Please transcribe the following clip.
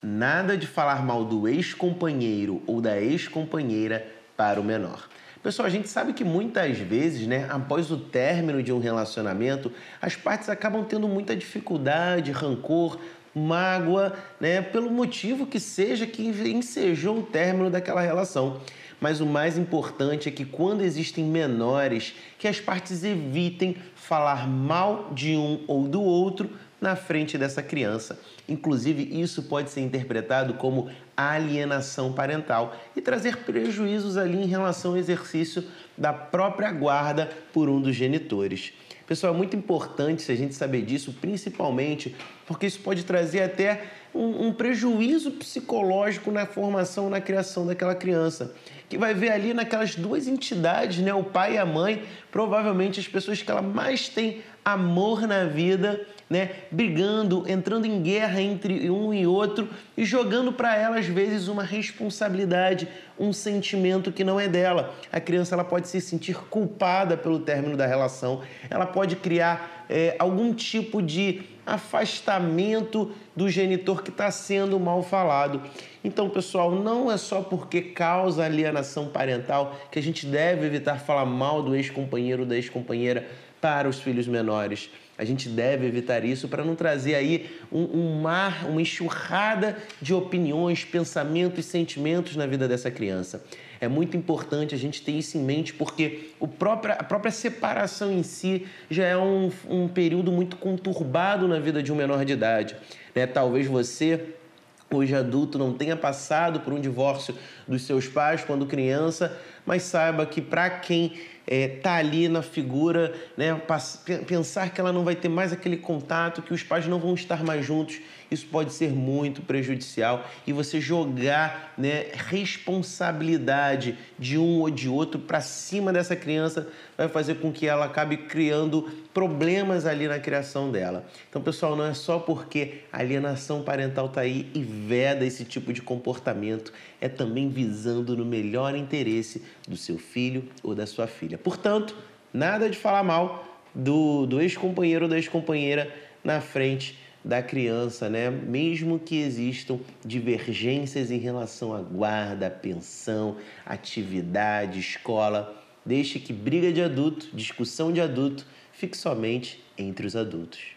Nada de falar mal do ex-companheiro ou da ex-companheira para o menor. Pessoal, a gente sabe que muitas vezes, né, após o término de um relacionamento, as partes acabam tendo muita dificuldade, rancor, mágoa, né, pelo motivo que seja que ensejou o término daquela relação. Mas o mais importante é que quando existem menores, que as partes evitem falar mal de um ou do outro na frente dessa criança. Inclusive, isso pode ser interpretado como alienação parental e trazer prejuízos ali em relação ao exercício da própria guarda por um dos genitores. Pessoal, é muito importante a gente saber disso, principalmente porque isso pode trazer até um, um, prejuízo psicológico na formação, na criação daquela criança. Que vai ver ali naquelas duas entidades, né, o pai e a mãe, provavelmente as pessoas que ela mais tem amor na vida, né, brigando, entrando em guerra entre um e outro e jogando para ela às vezes uma responsabilidade, um sentimento que não é dela. A criança ela pode se sentir culpada pelo término da relação, ela pode criar é, algum tipo de afastamento do genitor que está sendo mal falado. Então, pessoal, não é só porque causa alienação parental que a gente deve evitar falar mal do ex-companheiro ou da ex-companheira para os filhos menores. A gente deve evitar isso para não trazer aí um, um, mar, uma enxurrada de opiniões, pensamentos sentimentos na vida dessa criança. É muito importante a gente ter isso em mente porque o a própria separação em si já é um, um período muito conturbado na vida de um menor de idade. Né? Talvez você hoje adulto não tenha passado por um divórcio dos seus pais quando criança, mas saiba que para quem está é, ali na figura, né, pensar que ela não vai ter mais aquele contato, que os pais não vão estar mais juntos, isso pode ser muito prejudicial e você jogar né, responsabilidade de um ou de outro para cima dessa criança vai fazer com que ela acabe criando problemas ali na criação dela. Então, pessoal, não é só porque a alienação parental está aí e veda esse tipo de comportamento, é também visando no melhor interesse do seu filho ou da sua filha. Portanto, nada de falar mal do, do ex-companheiro ou da ex-companheira na frente da criança, né? Mesmo que existam divergências em relação à guarda, pensão, atividade, escola, deixe que briga de adulto, discussão de adulto, fique somente entre os adultos.